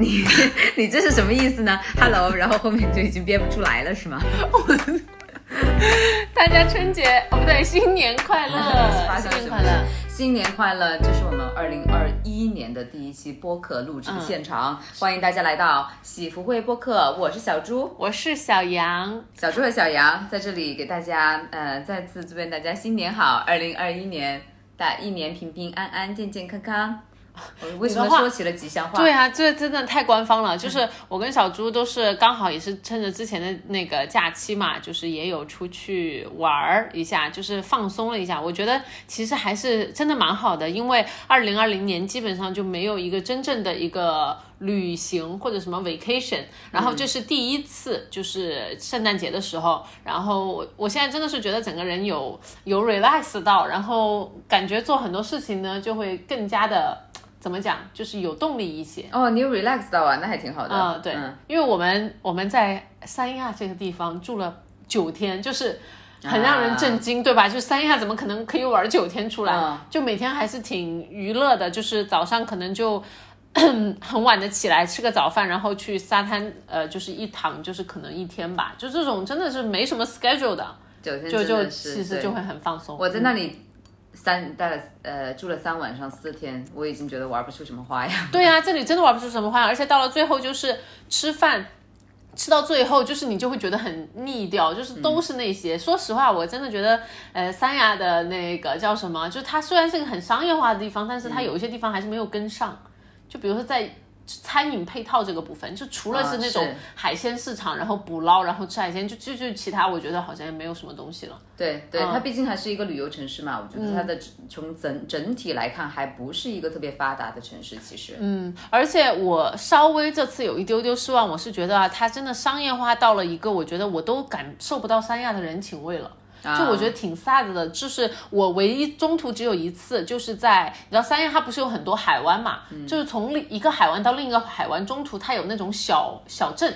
你 你这是什么意思呢？Hello，然后后面就已经编不出来了是吗？大家春节哦不对，新年快乐，新年快乐，新年快乐！这是我们二零二一年的第一期播客录制的现场，欢迎大家来到喜福会播客，我是小猪，我是小杨，小猪和小杨在这里给大家呃再次祝愿大家新年好，二零二一年大一年平平安安，健健康康。我为什么说起了吉祥话？对啊，这真的太官方了。就是我跟小猪都是刚好也是趁着之前的那个假期嘛，就是也有出去玩儿一下，就是放松了一下。我觉得其实还是真的蛮好的，因为二零二零年基本上就没有一个真正的一个旅行或者什么 vacation，然后这是第一次，就是圣诞节的时候，然后我我现在真的是觉得整个人有有 relax 到，然后感觉做很多事情呢就会更加的。怎么讲，就是有动力一些哦。你有 relax 到啊，那还挺好的。嗯，对，因为我们我们在三亚这个地方住了九天，就是很让人震惊，对吧？就三亚怎么可能可以玩九天出来？就每天还是挺娱乐的，就是早上可能就 很晚的起来吃个早饭，然后去沙滩，呃，就是一躺就是可能一天吧。就这种真的是没什么 schedule 的，就就其实就会很放松。我在那里。三待了呃住了三晚上四天，我已经觉得玩不出什么花样。对呀，这里真的玩不出什么花样，而且到了最后就是吃饭，吃到最后就是你就会觉得很腻掉，就是都是那些。说实话，我真的觉得呃三亚的那个叫什么，就它虽然是个很商业化的地方，但是它有一些地方还是没有跟上，就比如说在。餐饮配套这个部分，就除了是那种海鲜市场，然后捕捞，然后吃海鲜，就就就其他，我觉得好像也没有什么东西了。对对，它毕竟还是一个旅游城市嘛，我觉得它的从整整体来看，还不是一个特别发达的城市。其实，嗯，而且我稍微这次有一丢丢失望，我是觉得啊，它真的商业化到了一个，我觉得我都感受不到三亚的人情味了。就我觉得挺 sad 的，就是我唯一中途只有一次，就是在你知道三亚它不是有很多海湾嘛，就是从另一个海湾到另一个海湾中途它有那种小小镇。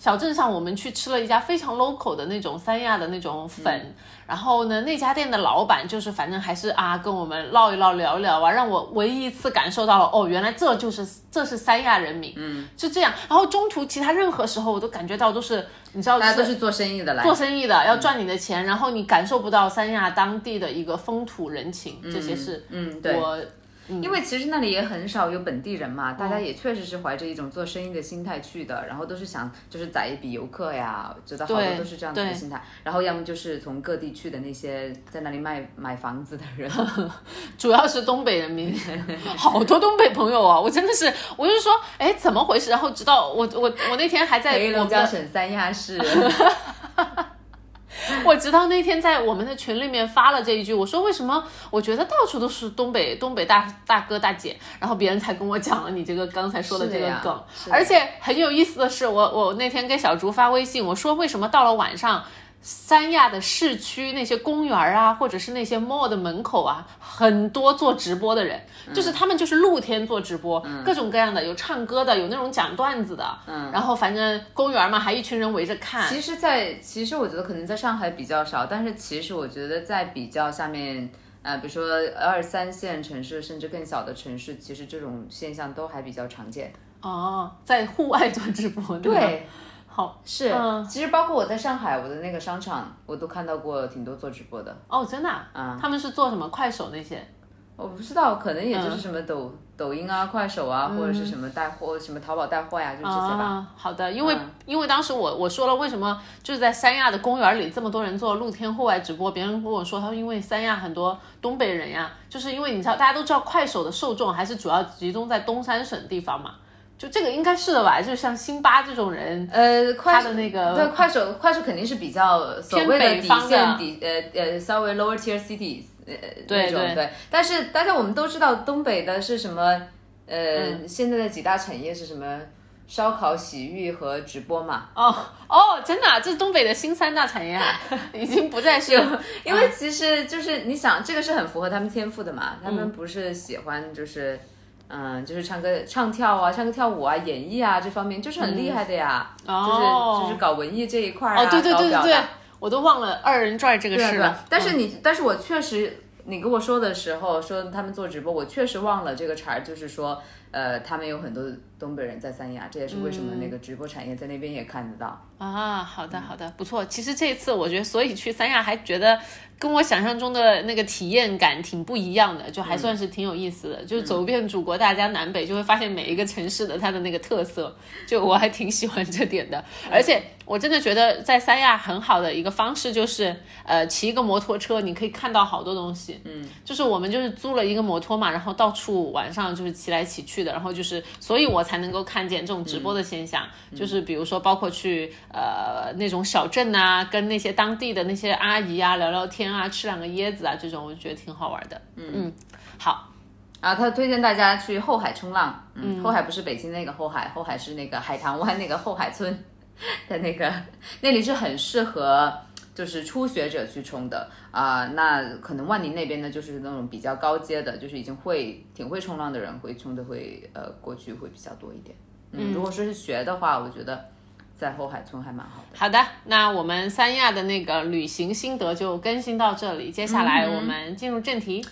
小镇上，我们去吃了一家非常 local 的那种三亚的那种粉，然后呢，那家店的老板就是反正还是啊，跟我们唠一唠，聊一聊啊，让我唯一一次感受到了，哦，原来这就是这是三亚人民，嗯，是这样。然后中途其他任何时候我都感觉到都是，你知道，大家都是做生意的来，做生意的要赚你的钱，然后你感受不到三亚当地的一个风土人情，这些是，嗯，对。我。因为其实那里也很少有本地人嘛，大家也确实是怀着一种做生意的心态去的，然后都是想就是宰一笔游客呀，觉得好多都是这样子的心态。然后要么就是从各地去的那些在那里卖买房子的人，主要是东北人民，好多东北朋友啊，我真的是，我就说，哎，怎么回事？然后直到我我我那天还在黑龙江省三亚市。我直到那天在我们的群里面发了这一句，我说为什么我觉得到处都是东北东北大大哥大姐，然后别人才跟我讲了你这个刚才说的这个梗，而且很有意思的是，我我那天给小竹发微信，我说为什么到了晚上。三亚的市区那些公园啊，或者是那些 mall 的门口啊，很多做直播的人，就是他们就是露天做直播，各种各样的，有唱歌的，有那种讲段子的，嗯，然后反正公园嘛，还一群人围着看。其实，在其实我觉得可能在上海比较少，但是其实我觉得在比较下面，呃，比如说二三线城市甚至更小的城市，其实这种现象都还比较常见。哦，在户外做直播，对。好是，其实包括我在上海，我的那个商场，我都看到过挺多做直播的。哦，真的？啊，他们是做什么？快手那些？我不知道，可能也就是什么抖抖音啊、快手啊，或者是什么带货、什么淘宝带货呀，就这些吧。好的，因为因为当时我我说了，为什么就是在三亚的公园里这么多人做露天户外直播？别人跟我说，他说因为三亚很多东北人呀，就是因为你知道，大家都知道快手的受众还是主要集中在东三省地方嘛。就这个应该是的吧，就像辛巴这种人，呃，他的那个对快手，快手肯定是比较所谓的底线底，呃呃，稍微 lower tier cities，呃那种对。但是大家我们都知道东北的是什么，呃，现在的几大产业是什么？烧烤、洗浴和直播嘛。哦哦，真的，这是东北的新三大产业啊，已经不再是。因为其实就是你想，这个是很符合他们天赋的嘛，他们不是喜欢就是。嗯，就是唱歌、唱跳啊，唱歌跳舞啊，演绎啊，这方面就是很厉害的呀。哦，就是就是搞文艺这一块啊，哦，对对对对对，我都忘了二人转这个事了。但是你，但是我确实你跟我说的时候说他们做直播，我确实忘了这个茬儿，就是说。呃，他们有很多东北人在三亚，这也是为什么那个直播产业在那边也看得到啊。好的，好的，不错。其实这一次，我觉得，所以去三亚还觉得跟我想象中的那个体验感挺不一样的，就还算是挺有意思的。就是走遍祖国大江南北，就会发现每一个城市的它的那个特色，就我还挺喜欢这点的。而且我真的觉得在三亚很好的一个方式就是，呃，骑一个摩托车，你可以看到好多东西。嗯，就是我们就是租了一个摩托嘛，然后到处晚上就是骑来骑去。的，然后就是，所以我才能够看见这种直播的现象，就是比如说，包括去呃那种小镇啊，跟那些当地的那些阿姨啊聊聊天啊，吃两个椰子啊，这种我觉得挺好玩的。嗯嗯，好，啊，他推荐大家去后海冲浪。嗯，后海不是北京那个后海，后海是那个海棠湾那个后海村 的那个，那里是很适合。就是初学者去冲的啊，那可能万宁那边呢，就是那种比较高阶的，就是已经会挺会冲浪的人会冲的会呃过去会比较多一点。嗯，如果说是学的话，我觉得在后海村还蛮好的。好的，那我们三亚的那个旅行心得就更新到这里，接下来我们进入正题。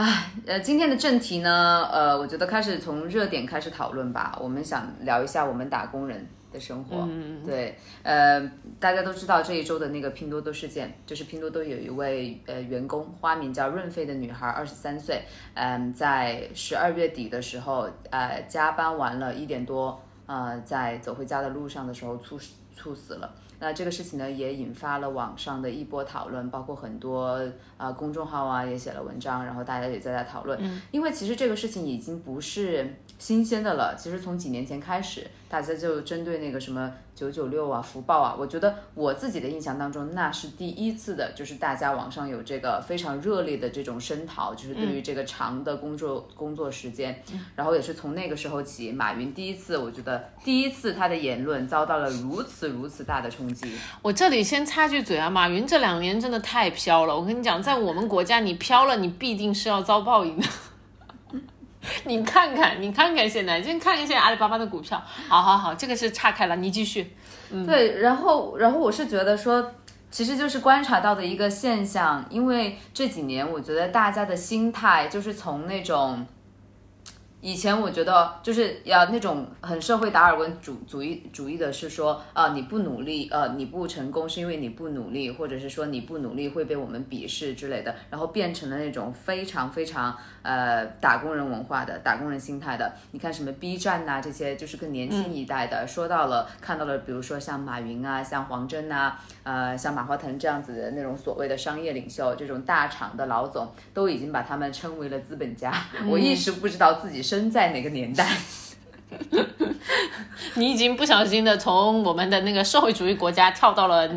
唉，呃，今天的正题呢，呃，我觉得开始从热点开始讨论吧。我们想聊一下我们打工人的生活。嗯对，呃，大家都知道这一周的那个拼多多事件，就是拼多多有一位呃员工，花名叫润飞的女孩，二十三岁，嗯，在十二月底的时候，呃，加班完了一点多，呃，在走回家的路上的时候猝猝死了。那这个事情呢，也引发了网上的一波讨论，包括很多啊公众号啊也写了文章，然后大家也在在讨论。嗯，因为其实这个事情已经不是新鲜的了，其实从几年前开始，大家就针对那个什么。九九六啊，福报啊，我觉得我自己的印象当中，那是第一次的，就是大家网上有这个非常热烈的这种声讨，就是对于这个长的工作工作时间，然后也是从那个时候起，马云第一次，我觉得第一次他的言论遭到了如此如此大的冲击。我这里先插句嘴啊，马云这两年真的太飘了，我跟你讲，在我们国家你飘了，你必定是要遭报应的。你看看，你看看，现在先看一下阿里巴巴的股票。好好好，这个是岔开了，你继续。嗯，对，然后，然后我是觉得说，其实就是观察到的一个现象，因为这几年我觉得大家的心态就是从那种。以前我觉得就是要那种很社会达尔文主主义主义的是说啊你不努力呃你不成功是因为你不努力或者是说你不努力会被我们鄙视之类的，然后变成了那种非常非常呃打工人文化的打工人心态的。你看什么 B 站呐这些就是更年轻一代的说到了看到了，比如说像马云啊像黄峥呐呃像马化腾这样子的那种所谓的商业领袖，这种大厂的老总都已经把他们称为了资本家。我一时不知道自己。身在哪个年代？你已经不小心的从我们的那个社会主义国家跳到了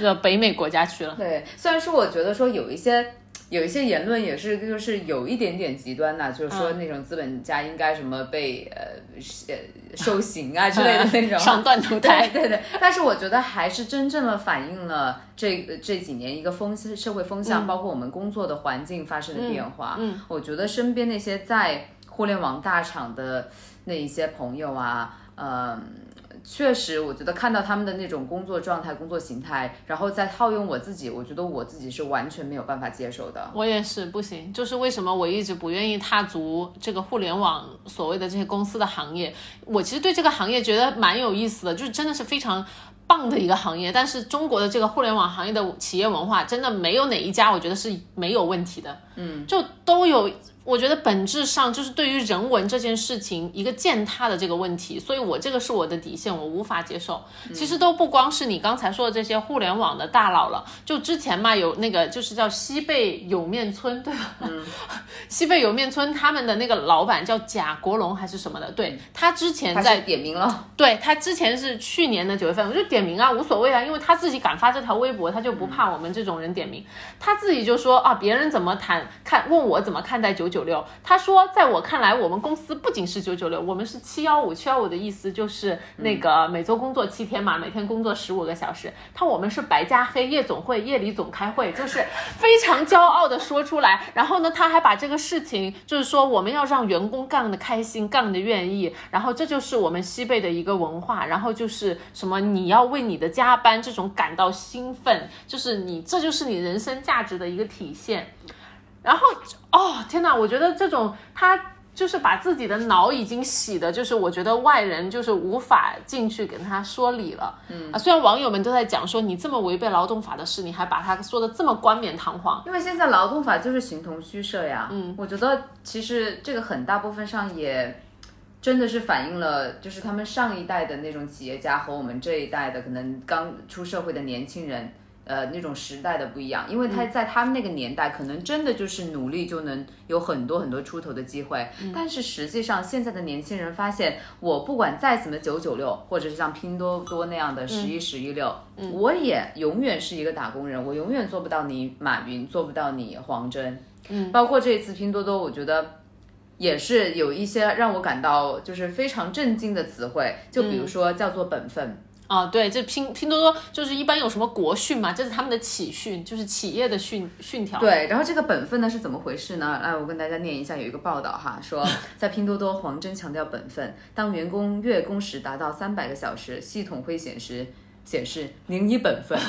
呃北美国家去了。对，虽然说我觉得说有一些有一些言论也是就是有一点点极端呐，就是说那种资本家应该什么被呃呃受刑啊之类的那种。上断头台。对对，但是我觉得还是真正的反映了这这几年一个风社会风向，包括我们工作的环境发生的变化。嗯，我觉得身边那些在互联网大厂的那一些朋友啊，嗯，确实，我觉得看到他们的那种工作状态、工作形态，然后再套用我自己，我觉得我自己是完全没有办法接受的。我也是不行，就是为什么我一直不愿意踏足这个互联网所谓的这些公司的行业。我其实对这个行业觉得蛮有意思的，就是真的是非常棒的一个行业。但是中国的这个互联网行业的企业文化，真的没有哪一家我觉得是没有问题的。嗯，就都有。我觉得本质上就是对于人文这件事情一个践踏的这个问题，所以我这个是我的底线，我无法接受。其实都不光是你刚才说的这些互联网的大佬了，就之前嘛有那个就是叫西贝莜面村，对吧？嗯，西贝莜面村他们的那个老板叫贾国龙还是什么的，对他之前在点名了，对他之前是去年的九月份，我就点名啊，无所谓啊，因为他自己敢发这条微博，他就不怕我们这种人点名。他自己就说啊，别人怎么谈看问我怎么看待九九。九六。他说，在我看来，我们公司不仅是九九六，我们是七幺五。七幺五的意思就是那个每周工作七天嘛，每天工作十五个小时。他我们是白加黑，夜总会，夜里总开会，就是非常骄傲的说出来。然后呢，他还把这个事情，就是说我们要让员工干的开心，干的愿意。然后这就是我们西贝的一个文化。然后就是什么，你要为你的加班这种感到兴奋，就是你这就是你人生价值的一个体现。然后哦天哪，我觉得这种他就是把自己的脑已经洗的，就是我觉得外人就是无法进去跟他说理了。嗯啊，虽然网友们都在讲说你这么违背劳动法的事，你还把他说的这么冠冕堂皇，因为现在劳动法就是形同虚设呀。嗯，我觉得其实这个很大部分上也真的是反映了，就是他们上一代的那种企业家和我们这一代的可能刚出社会的年轻人。呃，那种时代的不一样，因为他在他们那个年代，可能真的就是努力就能有很多很多出头的机会。但是实际上，现在的年轻人发现，我不管再怎么九九六，或者是像拼多多那样的十一十一六，我也永远是一个打工人，我永远做不到你马云，做不到你黄峥。嗯，包括这一次拼多多，我觉得也是有一些让我感到就是非常震惊的词汇，就比如说叫做本分。啊，对，这拼拼多多就是一般有什么国训嘛，这是他们的企训，就是企业的训训条。对，然后这个本分呢是怎么回事呢？来，我跟大家念一下，有一个报道哈，说 在拼多多，黄峥强调本分，当员工月工时达到三百个小时，系统会显示显示您已本分。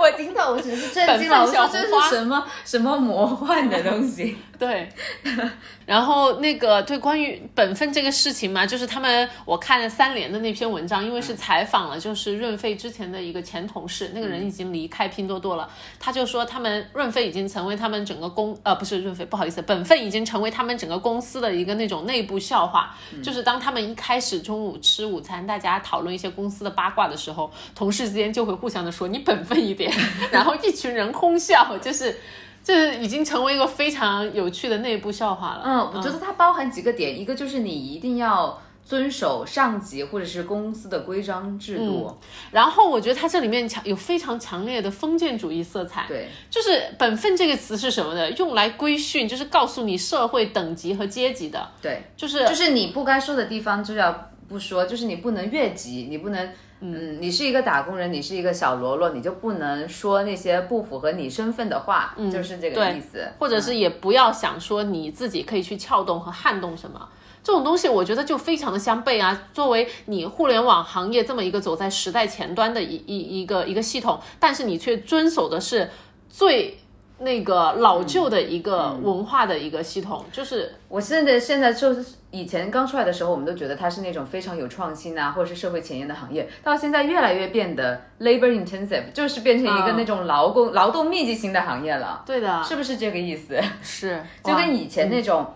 我听到我只是震惊了，我说这是什么什么魔幻的东西？对，然后那个对关于本分这个事情嘛，就是他们我看了三联的那篇文章，因为是采访了就是润飞之前的一个前同事，那个人已经离开拼多多了，他就说他们润飞已经成为他们整个公呃不是润飞不好意思，本分已经成为他们整个公司的一个那种内部笑话，就是当他们一开始中午吃午餐，大家讨论一些公司的八卦的时候，同事之间就会互相的说你本分一点，然后一群人哄笑，就是。这已经成为一个非常有趣的内部笑话了。嗯，我觉得它包含几个点，一个就是你一定要遵守上级或者是公司的规章制度。然后我觉得它这里面强有非常强烈的封建主义色彩。对，就是本分这个词是什么的？用来规训，就是告诉你社会等级和阶级的。对，就是就是你不该说的地方就要不说，就是你不能越级，你不能。嗯，你是一个打工人，你是一个小喽啰，你就不能说那些不符合你身份的话，就是这个意思。或者是也不要想说你自己可以去撬动和撼动什么这种东西，我觉得就非常的相悖啊。作为你互联网行业这么一个走在时代前端的一一一个一个系统，但是你却遵守的是最。那个老旧的一个文化的一个系统，就是我现在现在就是以前刚出来的时候，我们都觉得它是那种非常有创新啊，或者是社会前沿的行业，到现在越来越变得 labor intensive，就是变成一个那种劳工劳动密集型的行业了。对的，是不是这个意思？是，就跟以前那种。嗯，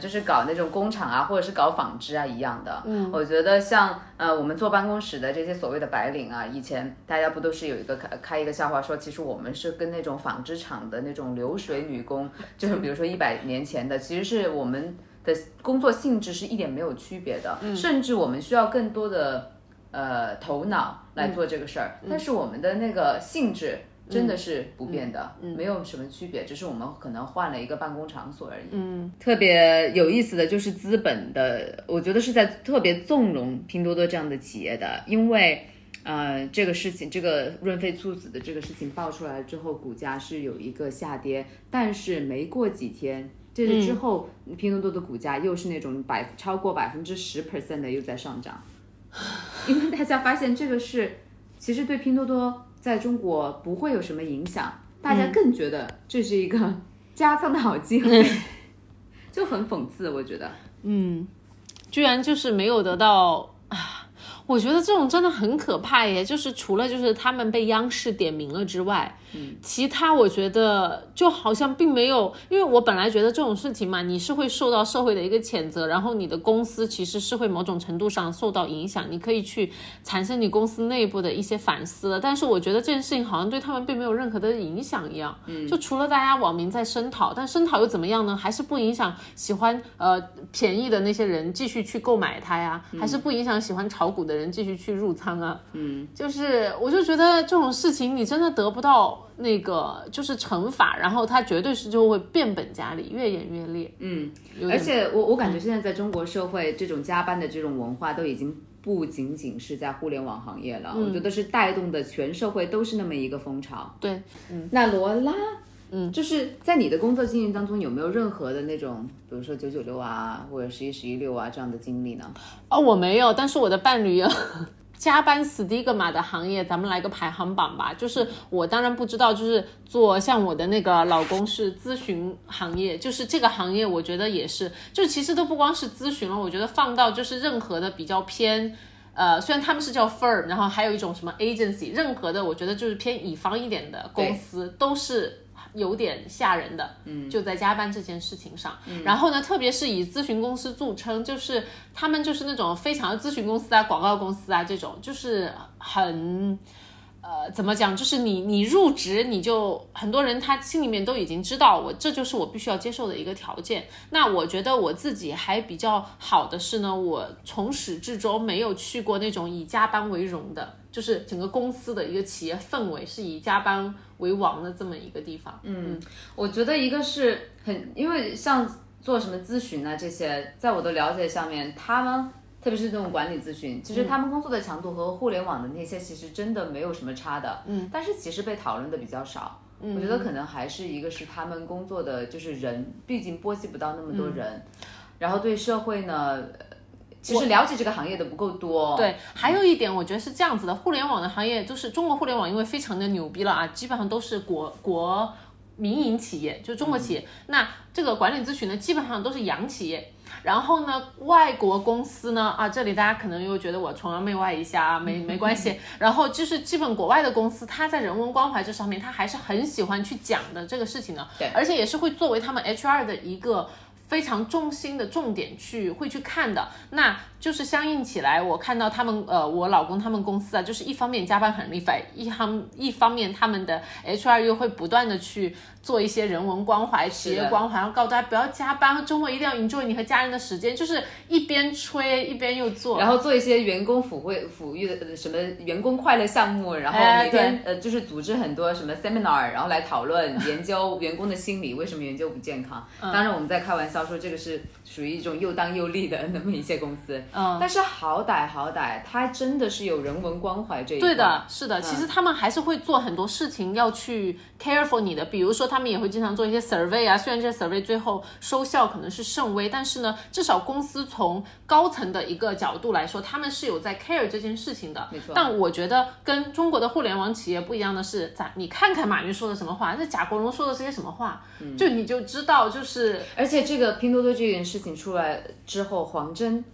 就是搞那种工厂啊，或者是搞纺织啊一样的。嗯，我觉得像呃，我们坐办公室的这些所谓的白领啊，以前大家不都是有一个开开一个笑话说，其实我们是跟那种纺织厂的那种流水女工，就是比如说一百年前的，其实是我们的工作性质是一点没有区别的，甚至我们需要更多的呃头脑来做这个事儿，但是我们的那个性质。真的是不变的，没有什么区别，只是我们可能换了一个办公场所而已。嗯，特别有意思的就是资本的，我觉得是在特别纵容拼多多这样的企业的，因为呃这个事情，这个润肺猝死的这个事情爆出来之后，股价是有一个下跌，但是没过几天，这是之后拼多多的股价又是那种百超过百分之十 percent 的又在上涨，因为大家发现这个是其实对拼多多。在中国不会有什么影响，大家更觉得这是一个 加仓的好机会，就很讽刺，我觉得，嗯，居然就是没有得到啊，我觉得这种真的很可怕耶，就是除了就是他们被央视点名了之外。其他我觉得就好像并没有，因为我本来觉得这种事情嘛，你是会受到社会的一个谴责，然后你的公司其实是会某种程度上受到影响，你可以去产生你公司内部的一些反思。但是我觉得这件事情好像对他们并没有任何的影响一样，嗯，就除了大家网民在声讨，但声讨又怎么样呢？还是不影响喜欢呃便宜的那些人继续去购买它呀？还是不影响喜欢炒股的人继续去入仓啊。嗯，就是我就觉得这种事情你真的得不到那个就是惩罚，然后它绝对是就会变本加厉，越演越烈。嗯，而且我我感觉现在在中国社会，这种加班的这种文化都已经不仅仅是在互联网行业了，我觉得是带动的全社会都是那么一个风潮。对，嗯，那罗拉。嗯，就是在你的工作经验当中，有没有任何的那种，比如说九九六啊，或者十一十一六啊这样的经历呢？哦，我没有，但是我的伴侣有加班 stigma 的行业，咱们来个排行榜吧。就是我当然不知道，就是做像我的那个老公是咨询行业，就是这个行业，我觉得也是，就其实都不光是咨询了，我觉得放到就是任何的比较偏，呃，虽然他们是叫 firm，然后还有一种什么 agency，任何的我觉得就是偏乙方一点的公司都是。有点吓人的，嗯，就在加班这件事情上，然后呢，特别是以咨询公司著称，就是他们就是那种非常咨询公司啊、广告公司啊这种，就是很，呃，怎么讲？就是你你入职你就很多人他心里面都已经知道，我这就是我必须要接受的一个条件。那我觉得我自己还比较好的是呢，我从始至终没有去过那种以加班为荣的。就是整个公司的一个企业氛围是以加班为王的这么一个地方。嗯，我觉得一个是很，因为像做什么咨询啊这些，在我的了解下面，他们特别是这种管理咨询，其实他们工作的强度和互联网的那些其实真的没有什么差的。嗯，但是其实被讨论的比较少。嗯，我觉得可能还是一个是他们工作的就是人，毕竟波及不到那么多人，然后对社会呢。其实了解这个行业的不够多。对，还有一点，我觉得是这样子的，互联网的行业就是中国互联网，因为非常的牛逼了啊，基本上都是国国民营企业，就中国企业。那这个管理咨询呢，基本上都是洋企业。然后呢，外国公司呢，啊，这里大家可能又觉得我崇洋媚外一下啊，没 没关系。然后就是基本国外的公司，它在人文关怀这上面，它还是很喜欢去讲的这个事情的。对，而且也是会作为他们 HR 的一个。非常重心的重点去会去看的，那就是相应起来，我看到他们呃，我老公他们公司啊，就是一方面加班很厉害，一方一方面他们的 HR 又会不断的去。做一些人文关怀、企业关怀，然后告诉大家不要加班，周末一定要 enjoy 你和家人的时间，就是一边吹一边又做，然后做一些员工抚慰、抚育的什么员工快乐项目，然后每天呃就是组织很多什么 seminar，然后来讨论研究员工的心理为什么研究不健康。当然我们在开玩笑说这个是属于一种又当又立的那么一些公司，嗯，但是好歹好歹它真的是有人文关怀这一对的，是的，其实他们还是会做很多事情要去 care for 你的，比如说。他们也会经常做一些 survey 啊，虽然这些 survey 最后收效可能是甚微，但是呢，至少公司从高层的一个角度来说，他们是有在 care 这件事情的。没错。但我觉得跟中国的互联网企业不一样的是，咋你看看马云说的什么话，那贾国荣说的是些什么话，就你就知道，就是。而且这个拼多多这件事情出来之后，黄峥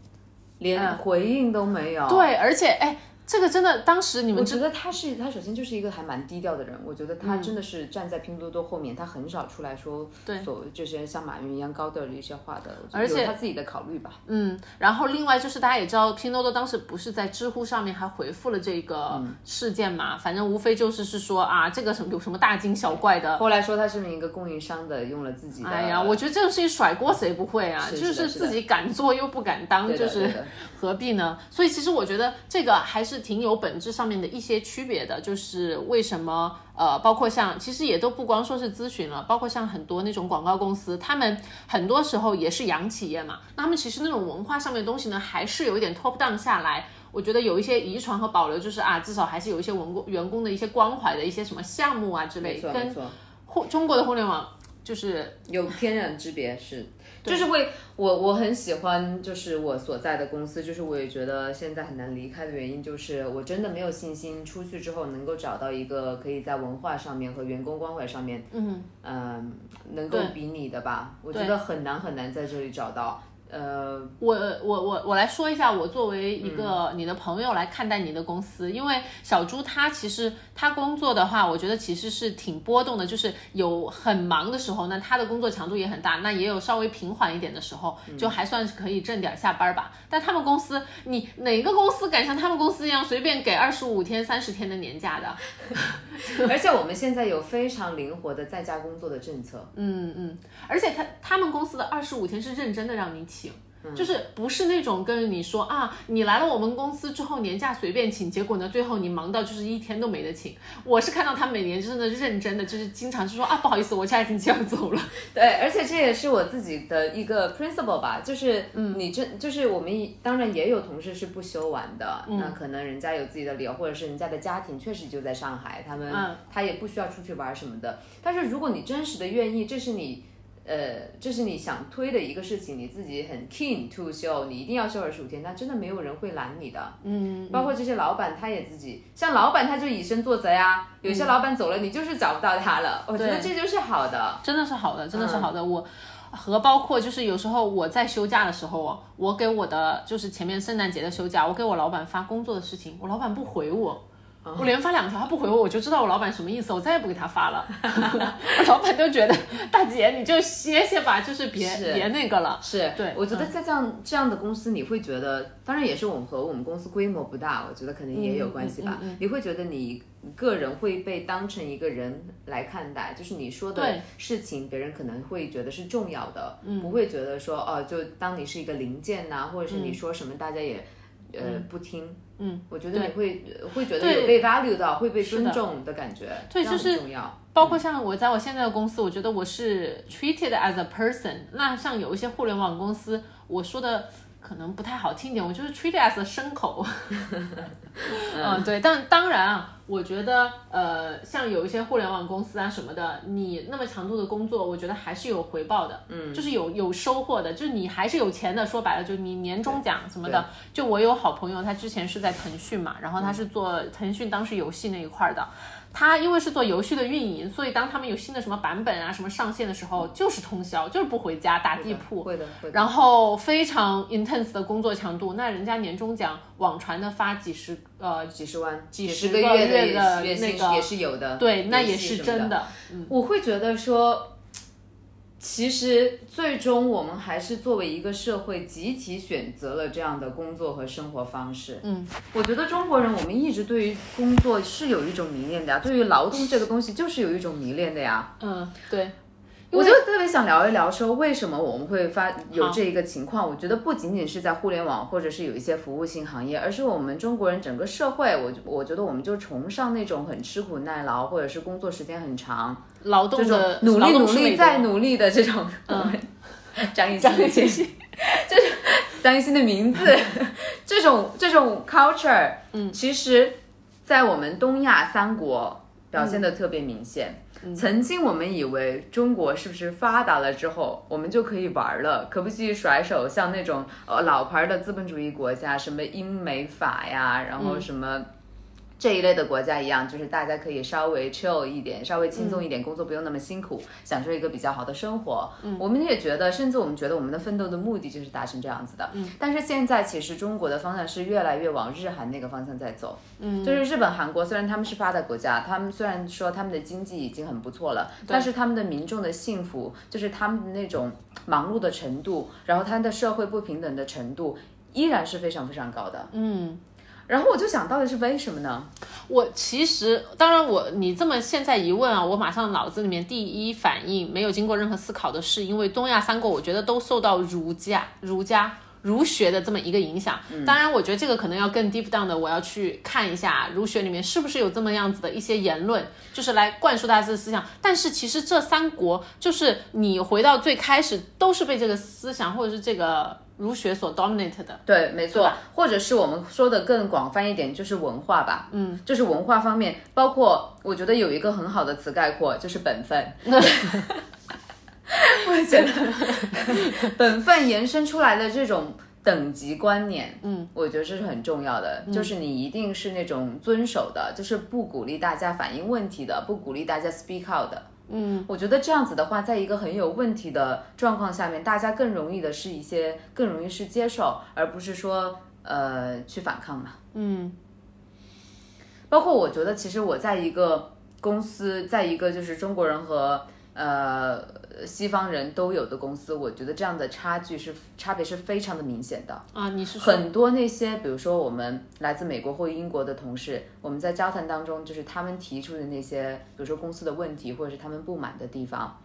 连回应都没有。对，而且哎。这个真的，当时你们觉得他是他首先就是一个还蛮低调的人，我觉得他真的是站在拼多多后面，他很少出来说所这些像马云一样高调的一些话的，而且他自己的考虑吧。嗯，然后另外就是大家也知道，拼多多当时不是在知乎上面还回复了这个事件嘛？反正无非就是是说啊，这个什么有什么大惊小怪的。后来说他是一个供应商的，用了自己的。哎呀，我觉得这个事情甩锅谁不会啊？就是自己敢做又不敢当，就是何必呢？所以其实我觉得这个还是。挺有本质上面的一些区别的，就是为什么呃，包括像其实也都不光说是咨询了，包括像很多那种广告公司，他们很多时候也是洋企业嘛，那他们其实那种文化上面的东西呢，还是有一点 top down 下来，我觉得有一些遗传和保留，就是啊，至少还是有一些文工员工的一些关怀的一些什么项目啊之类，跟互中国的互联网就是有天壤之别，是。就是会，我我很喜欢，就是我所在的公司，就是我也觉得现在很难离开的原因，就是我真的没有信心出去之后能够找到一个可以在文化上面和员工关怀上面，嗯嗯，能够比拟的吧？我觉得很难很难在这里找到。呃，我我我我来说一下，我作为一个你的朋友来看待你的公司，因为小朱他其实他工作的话，我觉得其实是挺波动的，就是有很忙的时候，那他的工作强度也很大，那也有稍微平缓一点的时候，就还算是可以挣点下班吧。但他们公司，你哪个公司敢像他们公司一样随便给二十五天、三十天的年假的？而且我们现在有非常灵活的在家工作的政策。嗯嗯，而且他他们公司的二十五天是认真的让你请。就是不是那种跟你说啊，你来了我们公司之后年假随便请，结果呢最后你忙到就是一天都没得请。我是看到他每年真的认真的，就是经常是说啊不好意思，我下个星期要走了。对，而且这也是我自己的一个 principle 吧，就是嗯，你这就是我们当然也有同事是不休完的，那可能人家有自己的理由，或者是人家的家庭确实就在上海，他们他也不需要出去玩什么的。但是如果你真实的愿意，这是你。呃，这是你想推的一个事情，你自己很 keen to 休，你一定要休二十五天，那真的没有人会拦你的。嗯，包括这些老板，他也自己，像老板他就以身作则呀。有些老板走了，你就是找不到他了。我觉得这就是好的，真的是好的，真的是好的。我和包括就是有时候我在休假的时候，我给我的就是前面圣诞节的休假，我给我老板发工作的事情，我老板不回我。我连发两条，他不回我，我就知道我老板什么意思，我再也不给他发了。我老板都觉得大姐你就歇歇吧，就是别别那个了。是对，我觉得在这样这样的公司，你会觉得，当然也是我们和我们公司规模不大，我觉得可能也有关系吧。你会觉得你个人会被当成一个人来看待，就是你说的事情，别人可能会觉得是重要的，不会觉得说哦，就当你是一个零件呐，或者是你说什么大家也呃不听。嗯，我觉得你会会觉得有被 value 到，会被尊重的感觉，对，就是包括像我在我现在的公司，我觉得我是 treated as a person。那像有一些互联网公司，我说的。可能不太好听点，我就是 treat as 牲口。嗯，对，但当然啊，我觉得呃，像有一些互联网公司啊什么的，你那么强度的工作，我觉得还是有回报的，嗯，就是有有收获的，就是你还是有钱的。说白了，就你年终奖什么的。就我有好朋友，他之前是在腾讯嘛，然后他是做腾讯当时游戏那一块的。他因为是做游戏的运营，所以当他们有新的什么版本啊什么上线的时候，就是通宵，就是不回家打地铺。会的，然后非常 intense 的工作强度，那人家年终奖网传的发几十呃几十万几十个月的那个也是有的。对，那也是真的。我会觉得说。其实最终我们还是作为一个社会集体选择了这样的工作和生活方式。嗯，我觉得中国人我们一直对于工作是有一种迷恋的呀，对于劳动这个东西就是有一种迷恋的呀。嗯，对。我就特别想聊一聊，说为什么我们会发有这一个情况？我觉得不仅仅是在互联网，或者是有一些服务性行业，而是我们中国人整个社会，我我觉得我们就崇尚那种很吃苦耐劳，或者是工作时间很长，劳动的努力努力再努力的这种。张艺兴。的信息，就是张艺兴的名字，这种这种 culture，嗯，其实，在我们东亚三国表现的特别明显。曾经我们以为中国是不是发达了之后，我们就可以玩了，可不可以甩手像那种呃老牌的资本主义国家，什么英美法呀，然后什么。这一类的国家一样，就是大家可以稍微 chill 一点，稍微轻松一点，工作不用那么辛苦，享受一个比较好的生活。嗯，我们也觉得，甚至我们觉得我们的奋斗的目的就是达成这样子的。嗯，但是现在其实中国的方向是越来越往日韩那个方向在走。嗯，就是日本、韩国虽然他们是发达国家，他们虽然说他们的经济已经很不错了，但是他们的民众的幸福，就是他们的那种忙碌的程度，然后他们的社会不平等的程度，依然是非常非常高的。嗯。然后我就想到底是为什么呢？我其实当然我你这么现在一问啊，我马上脑子里面第一反应没有经过任何思考的是，因为东亚三国我觉得都受到儒家儒家儒学的这么一个影响。当然，我觉得这个可能要更 deep down 的，我要去看一下儒学里面是不是有这么样子的一些言论，就是来灌输大家的思想。但是其实这三国就是你回到最开始都是被这个思想或者是这个。儒学所 dominate 的，对，没错，或者是我们说的更广泛一点，就是文化吧，嗯，就是文化方面，包括我觉得有一个很好的词概括，就是本分。我也觉得，本分延伸出来的这种等级观念，嗯，我觉得这是很重要的，就是你一定是那种遵守的，就是不鼓励大家反映问题的，不鼓励大家 speak out 的。嗯，我觉得这样子的话，在一个很有问题的状况下面，大家更容易的是一些，更容易是接受，而不是说呃去反抗嘛。嗯，包括我觉得，其实我在一个公司，在一个就是中国人和。呃，西方人都有的公司，我觉得这样的差距是差别是非常的明显的啊。你是很多那些，比如说我们来自美国或英国的同事，我们在交谈当中，就是他们提出的那些，比如说公司的问题或者是他们不满的地方，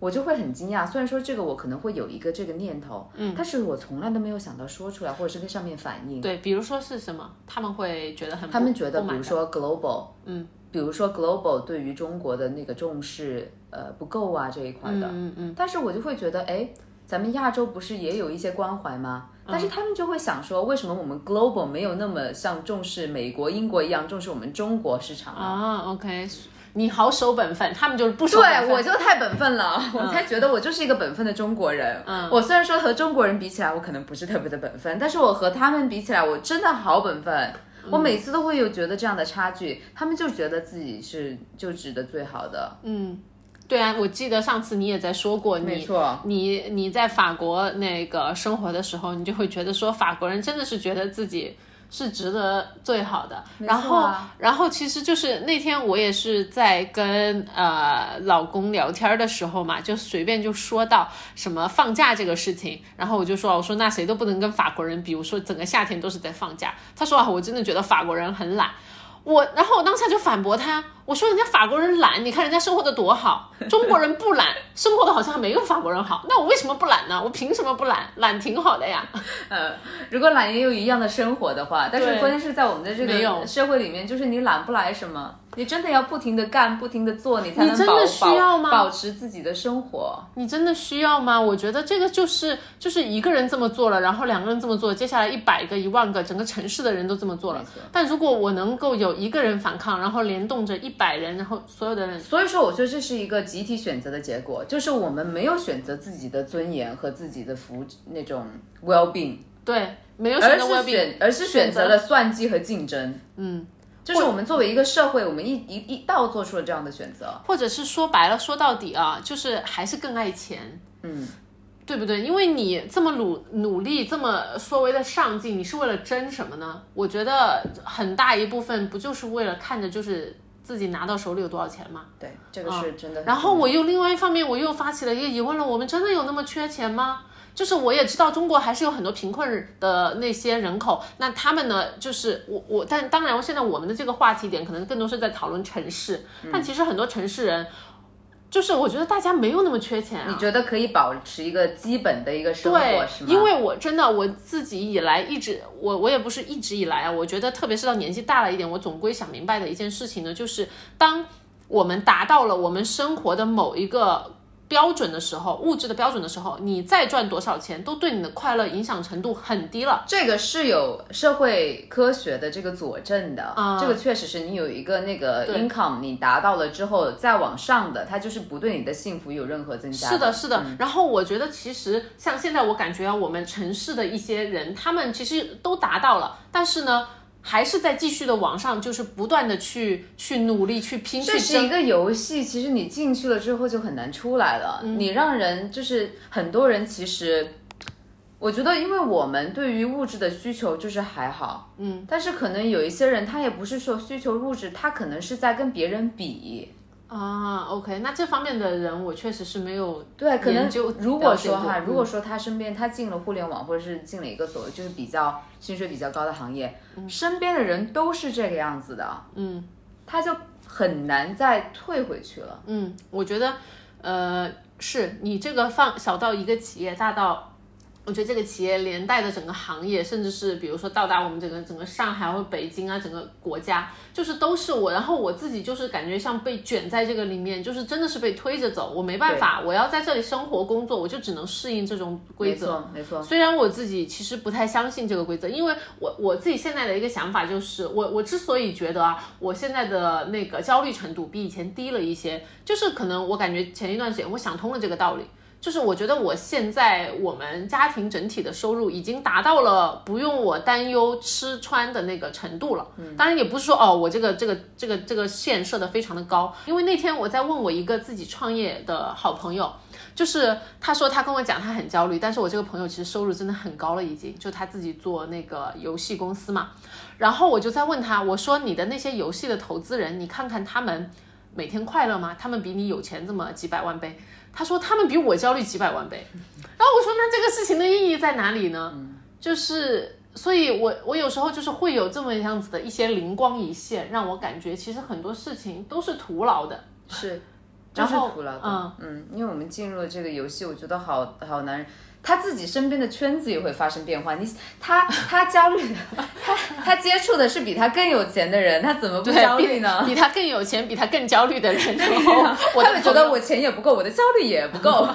我就会很惊讶。虽然说这个我可能会有一个这个念头，嗯，但是我从来都没有想到说出来，或者是跟上面反映。对，比如说是什么，他们会觉得很，他们觉得，比如说 global，嗯，比如说 global 对于中国的那个重视，呃，不够啊这一块的，嗯嗯。但是我就会觉得，哎，咱们亚洲不是也有一些关怀吗？但是他们就会想说，为什么我们 global 没有那么像重视美国、英国一样重视我们中国市场啊？OK，你好守本分，他们就是不守本分。对，我就太本分了，我才觉得我就是一个本分的中国人。嗯，我虽然说和中国人比起来，我可能不是特别的本分，但是我和他们比起来，我真的好本分。我每次都会有觉得这样的差距，他们就觉得自己是就值得最好的。嗯。对啊，我记得上次你也在说过，你你你在法国那个生活的时候，你就会觉得说法国人真的是觉得自己是值得最好的。然后然后其实就是那天我也是在跟呃老公聊天的时候嘛，就随便就说到什么放假这个事情，然后我就说我说那谁都不能跟法国人比，我说整个夏天都是在放假。他说啊，我真的觉得法国人很懒。我然后我当下就反驳他。我说人家法国人懒，你看人家生活的多好，中国人不懒，生活的好像还没有法国人好。那我为什么不懒呢？我凭什么不懒？懒挺好的呀。呃，如果懒也有一样的生活的话，但是关键是在我们的这个社会里面，就是你懒不来什么，你真的要不停的干，不停的做，你才能保保保持自己的生活。你真的需要吗？我觉得这个就是就是一个人这么做了，然后两个人这么做，接下来一百个、一万个，整个城市的人都这么做了。但如果我能够有一个人反抗，然后联动着一。百人，然后所有的人，所以说，我觉得这是一个集体选择的结果，就是我们没有选择自己的尊严和自己的福那种 well being，对，没有选择 well being，而是选择了算计和竞争，嗯，就是我们作为一个社会，我们一一一道做出了这样的选择，或者是说白了，说到底啊，就是还是更爱钱，嗯，对不对？因为你这么努努力，这么所谓的上进，你是为了争什么呢？我觉得很大一部分不就是为了看着就是。自己拿到手里有多少钱吗？对，这个是真的。然后我又另外一方面，我又发起了一个疑问了：我们真的有那么缺钱吗？就是我也知道中国还是有很多贫困的那些人口，那他们呢？就是我我，但当然，现在我们的这个话题点可能更多是在讨论城市，但其实很多城市人。就是我觉得大家没有那么缺钱，你觉得可以保持一个基本的一个生活是吗？因为我真的我自己以来一直我我也不是一直以来啊，我觉得特别是到年纪大了一点，我总归想明白的一件事情呢，就是当我们达到了我们生活的某一个。标准的时候，物质的标准的时候，你再赚多少钱，都对你的快乐影响程度很低了。这个是有社会科学的这个佐证的啊，这个确实是你有一个那个 income，你达到了之后再往上的，它就是不对你的幸福有任何增加。是的，是的。然后我觉得其实像现在我感觉啊，我们城市的一些人，他们其实都达到了，但是呢。还是在继续的往上，就是不断的去去努力去拼。这是一个游戏，其实你进去了之后就很难出来了。你让人就是很多人其实，我觉得因为我们对于物质的需求就是还好，嗯，但是可能有一些人他也不是说需求物质，他可能是在跟别人比。啊，OK，那这方面的人我确实是没有对，可能就如果说哈，如果说他身边他进了互联网或者是进了一个所谓就是比较薪水比较高的行业，身边的人都是这个样子的，嗯，他就很难再退回去了。嗯，我觉得，呃，是你这个放小到一个企业，大到。我觉得这个企业连带的整个行业，甚至是比如说到达我们整个整个上海或北京啊，整个国家，就是都是我。然后我自己就是感觉像被卷在这个里面，就是真的是被推着走。我没办法，我要在这里生活工作，我就只能适应这种规则。没错，虽然我自己其实不太相信这个规则，因为我我自己现在的一个想法就是，我我之所以觉得啊，我现在的那个焦虑程度比以前低了一些，就是可能我感觉前一段时间我想通了这个道理。就是我觉得我现在我们家庭整体的收入已经达到了不用我担忧吃穿的那个程度了。嗯，当然也不是说哦，我这个这个这个这个线设的非常的高。因为那天我在问我一个自己创业的好朋友，就是他说他跟我讲他很焦虑，但是我这个朋友其实收入真的很高了，已经就他自己做那个游戏公司嘛。然后我就在问他，我说你的那些游戏的投资人，你看看他们每天快乐吗？他们比你有钱这么几百万倍。他说他们比我焦虑几百万倍，然后我说那这个事情的意义在哪里呢？就是，所以我我有时候就是会有这么样子的一些灵光一现，让我感觉其实很多事情都是徒劳的。是，就是徒劳动。嗯，因为我们进入了这个游戏，我觉得好好难。他自己身边的圈子也会发生变化。你他他焦虑，他他接触的是比他更有钱的人，他怎么不焦虑呢？比他更有钱，比他更焦虑的人，然后他会觉得我钱也不够，我的焦虑也不够。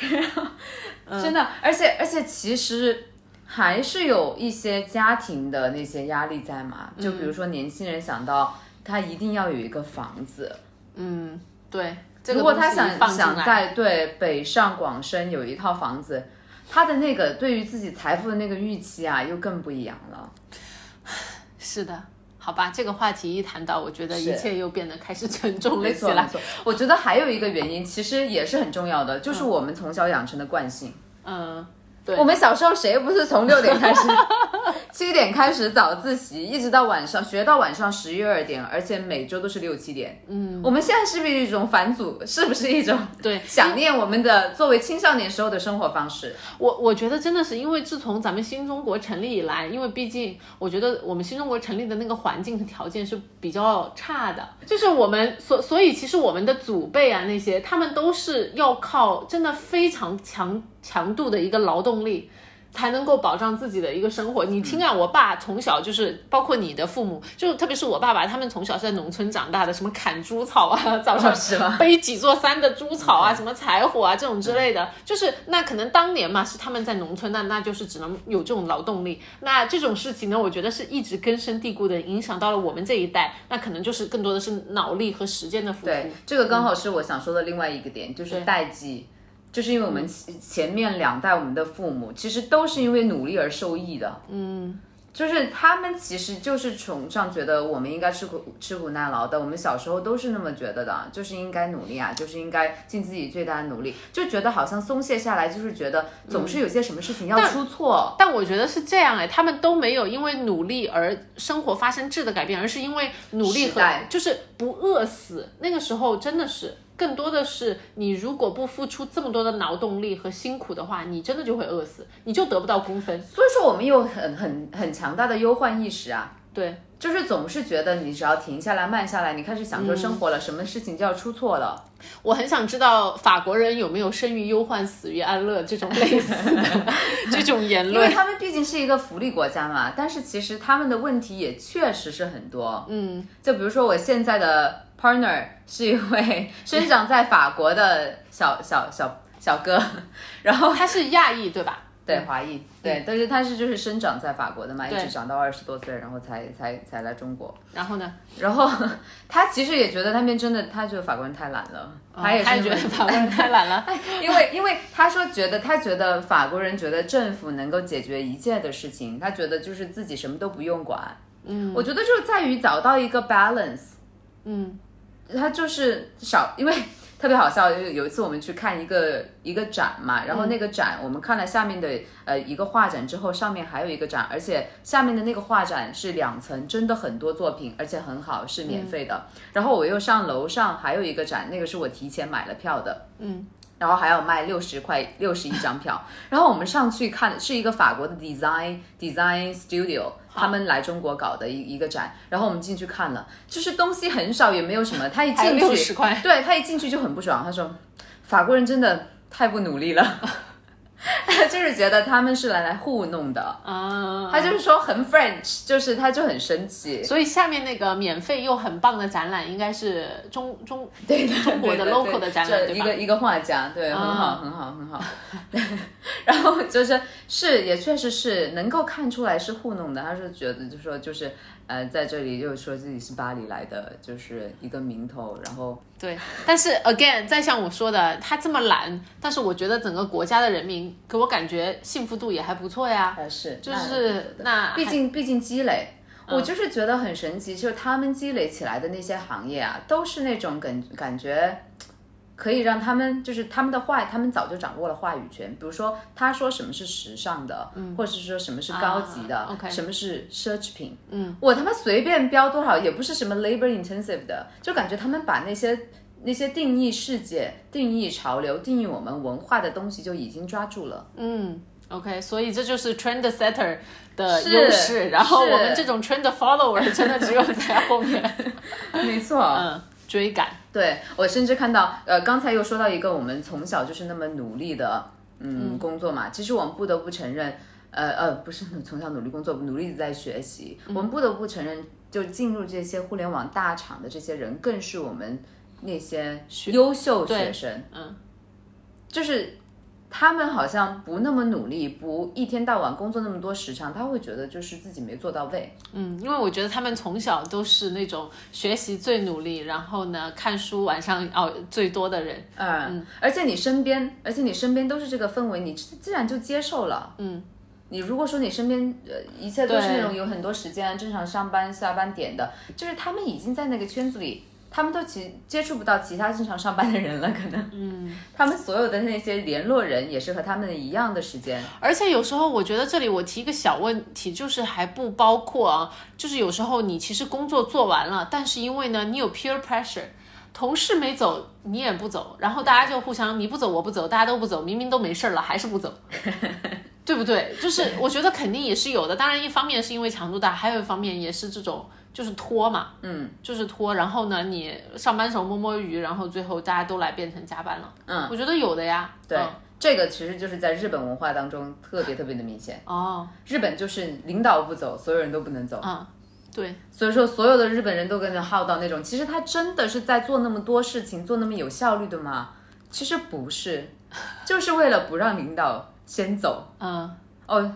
真的，而且而且其实还是有一些家庭的那些压力在嘛。就比如说年轻人想到他一定要有一个房子，嗯，对。如果他想想在对北上广深有一套房子，他的那个对于自己财富的那个预期啊，又更不一样了。是的，好吧，这个话题一谈到，我觉得一切又变得开始沉重了起来。我觉得还有一个原因，其实也是很重要的，就是我们从小养成的惯性。嗯。我们小时候谁不是从六点开始，七点开始早自习，一直到晚上学到晚上十一二点，而且每周都是六七点。嗯，我们现在是不是一种返祖？是不是一种对想念我们的作为青少年时候的生活方式？我我觉得真的是因为自从咱们新中国成立以来，因为毕竟我觉得我们新中国成立的那个环境和条件是比较差的，就是我们所所以其实我们的祖辈啊那些他们都是要靠真的非常强。强度的一个劳动力，才能够保障自己的一个生活。你听啊，我爸从小就是，包括你的父母，就特别是我爸爸，他们从小是在农村长大的，什么砍猪草啊，早上背几座山的猪草啊，什么柴火啊这种之类的，就是那可能当年嘛是他们在农村，那那就是只能有这种劳动力。那这种事情呢，我觉得是一直根深蒂固的，影响到了我们这一代，那可能就是更多的是脑力和时间的付出。对，这个刚好是我想说的另外一个点，就是代际。就是因为我们前面两代我们的父母其实都是因为努力而受益的，嗯，就是他们其实就是崇尚觉得我们应该吃苦吃苦耐劳的，我们小时候都是那么觉得的，就是应该努力啊，就是应该尽自己最大的努力，就觉得好像松懈下来，就是觉得总是有些什么事情要出错。但我觉得是这样哎，他们都没有因为努力而生活发生质的改变，而是因为努力和就是不饿死。那个时候真的是。更多的是，你如果不付出这么多的劳动力和辛苦的话，你真的就会饿死，你就得不到工分。所以说，我们有很很很强大的忧患意识啊。对，就是总是觉得你只要停下来、慢下来，你开始享受生活了，什么事情就要出错了。我很想知道法国人有没有“生于忧患，死于安乐”这种类似的 这种言论，因为他们毕竟是一个福利国家嘛。但是其实他们的问题也确实是很多。嗯，就比如说我现在的。Partner 是一位 生长在法国的小小小小哥，然后他是亚裔对吧？对，华裔，对，但是他是就是生长在法国的嘛，一直长到二十多岁，然后才才才来中国。然后呢？然后他其实也觉得那边真的，他觉得法国人太懒了，他也是觉得法国人太懒了，因为因为他说觉得他觉得法国人觉得政府能够解决一切的事情，他觉得就是自己什么都不用管。嗯，我觉得就是在于找到一个 balance。嗯。他就是少，因为特别好笑。有有一次我们去看一个一个展嘛，然后那个展我们看了下面的呃一个画展之后，上面还有一个展，而且下面的那个画展是两层，真的很多作品，而且很好，是免费的。然后我又上楼上还有一个展，那个是我提前买了票的，嗯。然后还要卖六十块，六十一张票。然后我们上去看，是一个法国的 design design studio，他们来中国搞的一一个展。然后我们进去看了，就是东西很少，也没有什么。他一进去，对他一进去就很不爽。他说，法国人真的太不努力了。就是觉得他们是来来糊弄的啊，他就是说很 French，就是他就很生气。所以下面那个免费又很棒的展览，应该是中中对中国的 local 的展览，一个一个画家，对，很好很好很好。然后就是是也确实是能够看出来是糊弄的，他是觉得就说就是。呃，在这里又说自己是巴黎来的，就是一个名头，然后对，但是 again，再像我说的，他这么懒，但是我觉得整个国家的人民给我感觉幸福度也还不错呀，是，就是那毕竟毕竟积累，我就是觉得很神奇，就是他们积累起来的那些行业啊，都是那种感感觉。可以让他们就是他们的话，他们早就掌握了话语权。比如说，他说什么是时尚的，嗯，或者是说什么是高级的什么是奢侈品，嗯，我他妈随便标多少，也不是什么 labor intensive 的，就感觉他们把那些那些定义世界、定义潮流、定义我们文化的东西就已经抓住了。嗯，OK，所以这就是 trend setter 的优势。然后我们这种 trend follower 真的只有在后面，没错，嗯，追赶。对我甚至看到，呃，刚才又说到一个我们从小就是那么努力的，嗯，工作嘛。其实我们不得不承认，呃呃，不是从小努力工作，努力在学习。我们不得不承认，就进入这些互联网大厂的这些人，更是我们那些优秀学生。嗯，就是。他们好像不那么努力，不一天到晚工作那么多时长，他会觉得就是自己没做到位。嗯，因为我觉得他们从小都是那种学习最努力，然后呢看书晚上熬最多的人。嗯，而且你身边，而且你身边都是这个氛围，你自然就接受了。嗯，你如果说你身边呃一切都是那种有很多时间正常上班下班点的，就是他们已经在那个圈子里。他们都其接触不到其他正常上班的人了，可能，嗯，他们所有的那些联络人也是和他们一样的时间。而且有时候我觉得这里我提一个小问题，就是还不包括啊，就是有时候你其实工作做完了，但是因为呢你有 peer pressure，同事没走你也不走，然后大家就互相你不走我不走，大家都不走，明明都没事了还是不走，对不对？就是我觉得肯定也是有的，当然一方面是因为强度大，还有一方面也是这种。就是拖嘛，嗯，就是拖，然后呢，你上班时候摸摸鱼，然后最后大家都来变成加班了，嗯，我觉得有的呀，对，这个其实就是在日本文化当中特别特别的明显。哦，日本就是领导不走，所有人都不能走，嗯，对，所以说所有的日本人都跟着耗到那种，其实他真的是在做那么多事情，做那么有效率的吗？其实不是，就是为了不让领导先走，嗯，哦。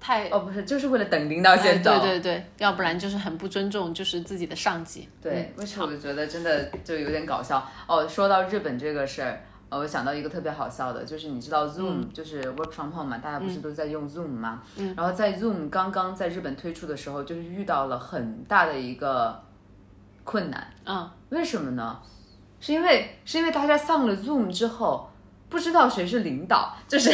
太哦不是，就是为了等领导先走，对对对，要不然就是很不尊重，就是自己的上级。对，为什么我就觉得真的就有点搞笑哦。说到日本这个事儿，呃我想到一个特别好笑的，就是你知道 Zoom 就是 Work from Home 嘛，大家不是都在用 Zoom 吗？嗯。然后在 Zoom 刚刚在日本推出的时候，就是遇到了很大的一个困难。嗯。为什么呢？是因为是因为大家上了 Zoom 之后。不知道谁是领导，就是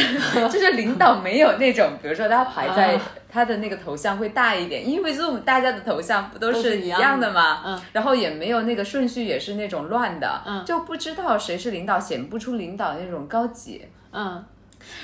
就是领导没有那种，比如说他排在他的那个头像会大一点，因为 Zoom 大家的头像不都是一样的。吗？嗯，然后也没有那个顺序也是那种乱的，嗯，就不知道谁是领导，显不出领导那种高级，嗯，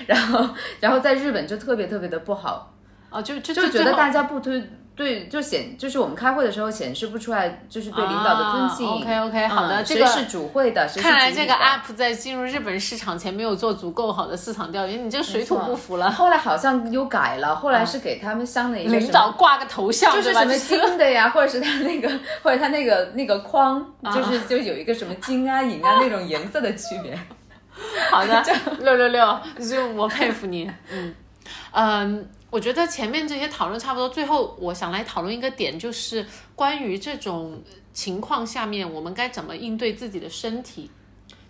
然后然后在日本就特别特别的不好，哦，就就就觉得大家不推。对，就显就是我们开会的时候显示不出来，就是对领导的尊敬。OK OK，好的，这个是主会的？看来这个 App 在进入日本市场前没有做足够好的市场调研，你这个水土不服了。后来好像又改了，后来是给他们镶了一个领导挂个头像，就是什么金的呀，或者是他那个，或者他那个那个框，就是就有一个什么金啊银啊那种颜色的区别。好的，六六六，就我佩服你。嗯嗯。我觉得前面这些讨论差不多，最后我想来讨论一个点，就是关于这种情况下面我们该怎么应对自己的身体，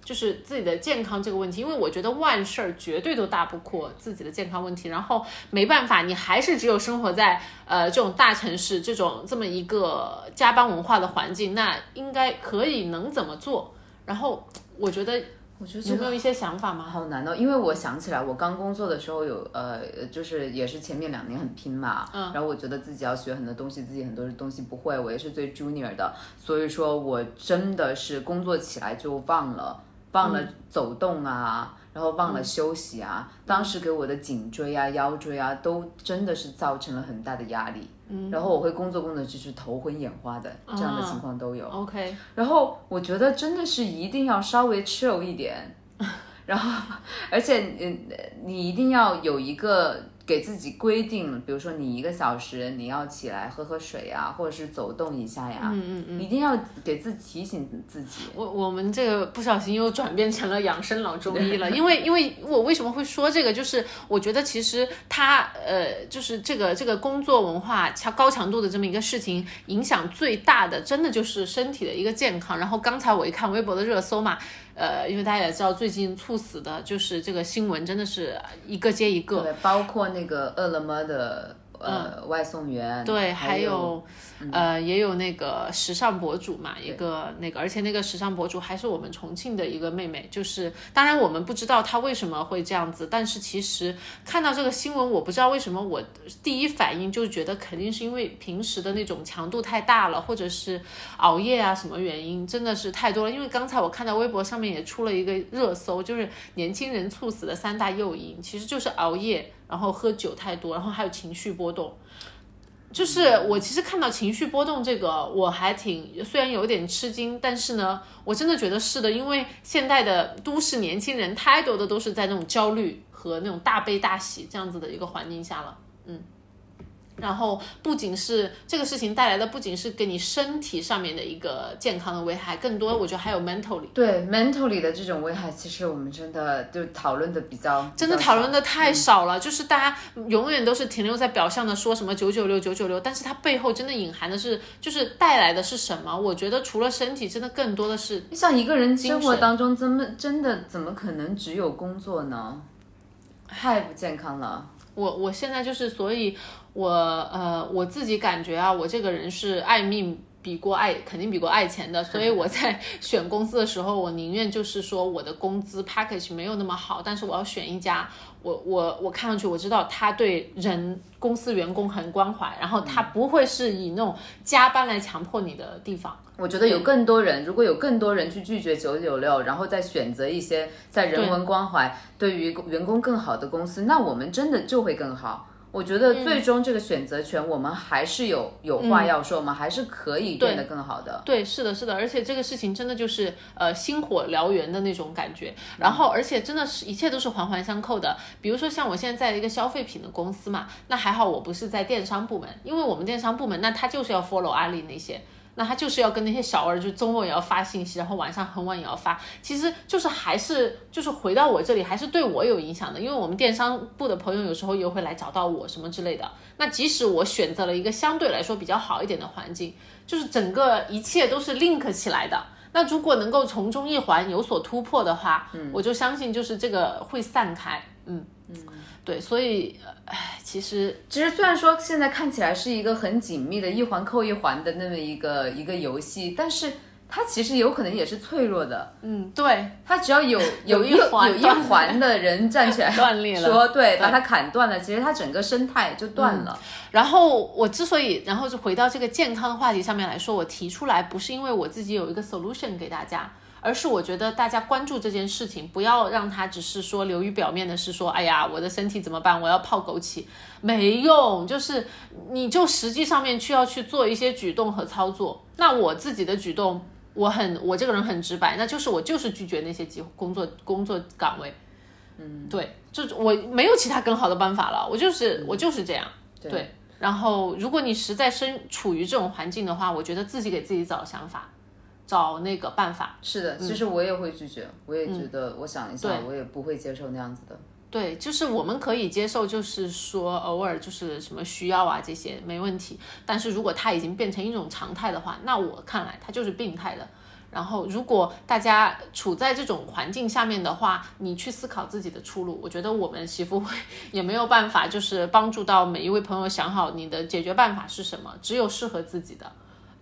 就是自己的健康这个问题。因为我觉得万事儿绝对都大不过自己的健康问题，然后没办法，你还是只有生活在呃这种大城市这种这么一个加班文化的环境，那应该可以能怎么做？然后我觉得。我觉得有没有一些想法吗？好难哦，因为我想起来，我刚工作的时候有呃，就是也是前面两年很拼嘛，嗯，然后我觉得自己要学很多东西，自己很多东西不会，我也是最 junior 的，所以说我真的是工作起来就忘了忘了走动啊。然后忘了休息啊，当时给我的颈椎啊、腰椎啊，都真的是造成了很大的压力。嗯，然后我会工作工作就是头昏眼花的这样的情况都有。OK，然后我觉得真的是一定要稍微 chill 一点，然后而且嗯，你一定要有一个。给自己规定，比如说你一个小时你要起来喝喝水呀，或者是走动一下呀，嗯嗯嗯，一定要给自己提醒自己。我我们这个不小心又转变成了养生老中医了，因为因为我为什么会说这个，就是我觉得其实他呃，就是这个这个工作文化强高强度的这么一个事情，影响最大的真的就是身体的一个健康。然后刚才我一看微博的热搜嘛。呃，因为大家也知道，最近猝死的就是这个新闻，真的是一个接一个，对，包括那个饿了么的。呃，外送员对，还有呃，也有那个时尚博主嘛，一个那个，而且那个时尚博主还是我们重庆的一个妹妹，就是当然我们不知道她为什么会这样子，但是其实看到这个新闻，我不知道为什么我第一反应就觉得肯定是因为平时的那种强度太大了，或者是熬夜啊什么原因，真的是太多了。因为刚才我看到微博上面也出了一个热搜，就是年轻人猝死的三大诱因，其实就是熬夜。然后喝酒太多，然后还有情绪波动。就是我其实看到情绪波动这个，我还挺虽然有点吃惊，但是呢，我真的觉得是的，因为现代的都市年轻人太多的都是在那种焦虑和那种大悲大喜这样子的一个环境下了，嗯。然后不仅是这个事情带来的，不仅是给你身体上面的一个健康的危害，更多我觉得还有 mentally。对 mentally 的这种危害，其实我们真的就讨论的比较，真的讨论的太少了。就是大家永远都是停留在表象的说什么九九六九九六，但是它背后真的隐含的是，就是带来的是什么？我觉得除了身体，真的更多的是像一个人生活当中，怎么真的怎么可能只有工作呢？太不健康了。我我现在就是，所以，我呃，我自己感觉啊，我这个人是爱命比过爱，肯定比过爱钱的，所以我在 选公司的时候，我宁愿就是说我的工资 package 没有那么好，但是我要选一家。我我我看上去我知道他对人公司员工很关怀，然后他不会是以那种加班来强迫你的地方。我觉得有更多人，如果有更多人去拒绝九九六，然后再选择一些在人文关怀、对于员工更好的公司，那我们真的就会更好。我觉得最终这个选择权，我们还是有有话要说，我们还是可以变得更好的。对，是的，是的，而且这个事情真的就是呃星火燎原的那种感觉。然后，而且真的是一切都是环环相扣的。比如说像我现在在一个消费品的公司嘛，那还好我不是在电商部门，因为我们电商部门那他就是要 follow 阿里那些。那他就是要跟那些小儿，就周末也要发信息，然后晚上很晚也要发，其实就是还是就是回到我这里，还是对我有影响的，因为我们电商部的朋友有时候也会来找到我什么之类的。那即使我选择了一个相对来说比较好一点的环境，就是整个一切都是 link 起来的。那如果能够从中一环有所突破的话，嗯，我就相信就是这个会散开，嗯嗯。对，所以，唉，其实其实虽然说现在看起来是一个很紧密的一环扣一环的那么一个一个游戏，但是它其实有可能也是脆弱的。嗯，对，它只要有有一环有一环的人站起来 断裂了，说对，把它砍断了，其实它整个生态就断了。然后我之所以，然后就回到这个健康的话题上面来说，我提出来不是因为我自己有一个 solution 给大家。而是我觉得大家关注这件事情，不要让它只是说流于表面的，是说，哎呀，我的身体怎么办？我要泡枸杞，没用。就是你就实际上面去要去做一些举动和操作。那我自己的举动，我很我这个人很直白，那就是我就是拒绝那些机工作工作岗位。嗯，对，就我没有其他更好的办法了，我就是我就是这样。对，然后如果你实在身处于这种环境的话，我觉得自己给自己找想法。找那个办法是的，其实我也会拒绝，我也觉得，我想一下，我也不会接受那样子的。对，就是我们可以接受，就是说偶尔就是什么需要啊这些没问题，但是如果它已经变成一种常态的话，那我看来它就是病态的。然后如果大家处在这种环境下面的话，你去思考自己的出路，我觉得我们媳妇会 也没有办法，就是帮助到每一位朋友想好你的解决办法是什么，只有适合自己的。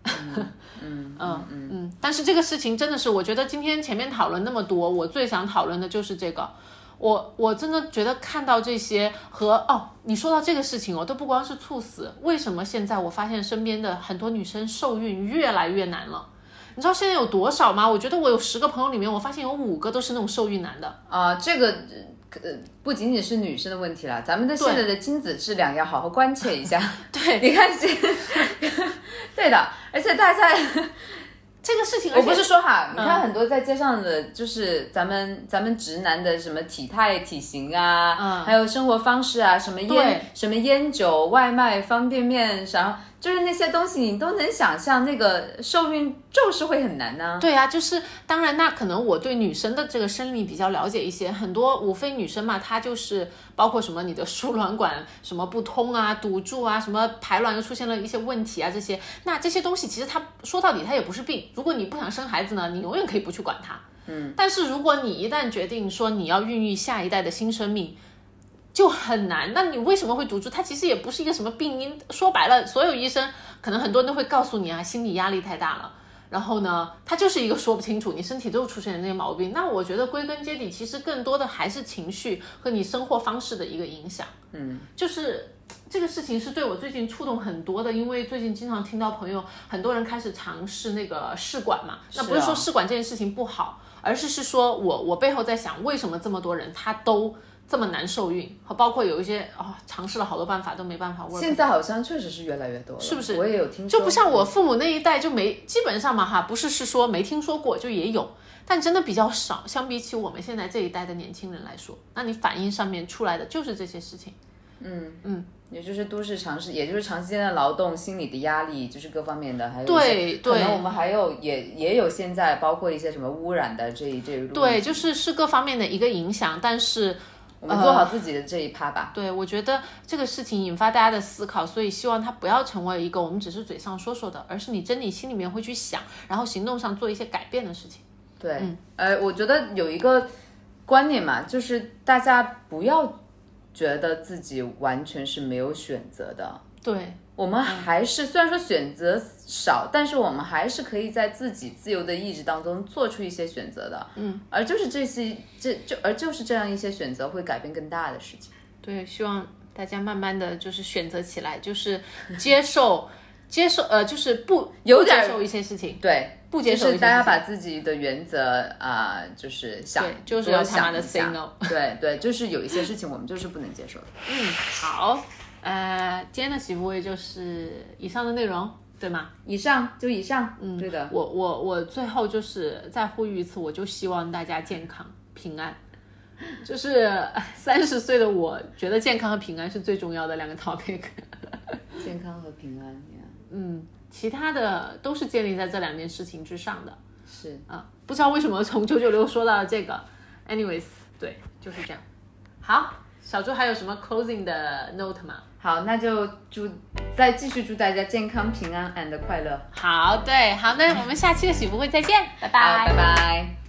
嗯嗯嗯嗯，但是这个事情真的是，我觉得今天前面讨论那么多，我最想讨论的就是这个。我我真的觉得看到这些和哦，你说到这个事情哦，都不光是猝死，为什么现在我发现身边的很多女生受孕越来越难了？你知道现在有多少吗？我觉得我有十个朋友里面，我发现有五个都是那种受孕难的啊。这个呃不仅仅是女生的问题了，咱们的现在的精子质量要好好关切一下。对，你看现，对的。而且大家 这个事情，我不是说哈，你看很多在街上的，就是咱们咱们直男的什么体态、体型啊，还有生活方式啊，什么烟、什么烟酒、外卖、方便面啥。就是那些东西，你都能想象，那个受孕就是会很难呢。对啊，就是当然，那可能我对女生的这个生理比较了解一些，很多无非女生嘛，她就是包括什么你的输卵管什么不通啊、堵住啊，什么排卵又出现了一些问题啊，这些，那这些东西其实它说到底它也不是病。如果你不想生孩子呢，你永远可以不去管它。嗯，但是如果你一旦决定说你要孕育下一代的新生命。就很难，那你为什么会堵住？它其实也不是一个什么病因。说白了，所有医生可能很多人都会告诉你啊，心理压力太大了。然后呢，它就是一个说不清楚，你身体都出现的那些毛病。那我觉得归根结底，其实更多的还是情绪和你生活方式的一个影响。嗯，就是这个事情是对我最近触动很多的，因为最近经常听到朋友很多人开始尝试那个试管嘛。那不是说试管这件事情不好，而是是说我我背后在想，为什么这么多人他都。这么难受孕，和包括有一些啊，尝试了好多办法都没办法。现在好像确实是越来越多了，是不是？我也有听说，就不像我父母那一代就没，基本上嘛哈，不是是说没听说过，就也有，但真的比较少。相比起我们现在这一代的年轻人来说，那你反应上面出来的就是这些事情。嗯嗯。也就是都市长时，也就是长时间的劳动，心理的压力，就是各方面的，还有对可能我们还有也也有现在包括一些什么污染的这一这一路对，就是是各方面的一个影响，但是我们做好自己的这一趴吧。对，我觉得这个事情引发大家的思考，所以希望它不要成为一个我们只是嘴上说说的，而是你真你心里面会去想，然后行动上做一些改变的事情。对，呃，我觉得有一个观念嘛，就是大家不要。觉得自己完全是没有选择的，对我们还是虽然说选择少，但是我们还是可以在自己自由的意志当中做出一些选择的，嗯，而就是这些这就而就是这样一些选择会改变更大的事情。对，希望大家慢慢的就是选择起来，就是接受 接受呃，就是不有点接受一些事情，对。不接受，大家把自己的原则啊，就是想，就是要他妈的 say no。对对，就是有一些事情我们就是不能接受的。嗯，好，呃，今天的喜福会就是以上的内容，对吗？以上就以上，嗯，对的。我我我最后就是再呼吁一次，我就希望大家健康平安。就是三十岁的我觉得健康和平安是最重要的两个 topic。健康和平安，嗯。其他的都是建立在这两件事情之上的，是啊，不知道为什么从九九六说到了这个，anyways，对，就是这样。好，小猪还有什么 closing 的 note 吗？好，那就祝再继续祝大家健康平安 and 快乐。好，对，好，那我们下期的喜福会再见，拜拜，拜拜。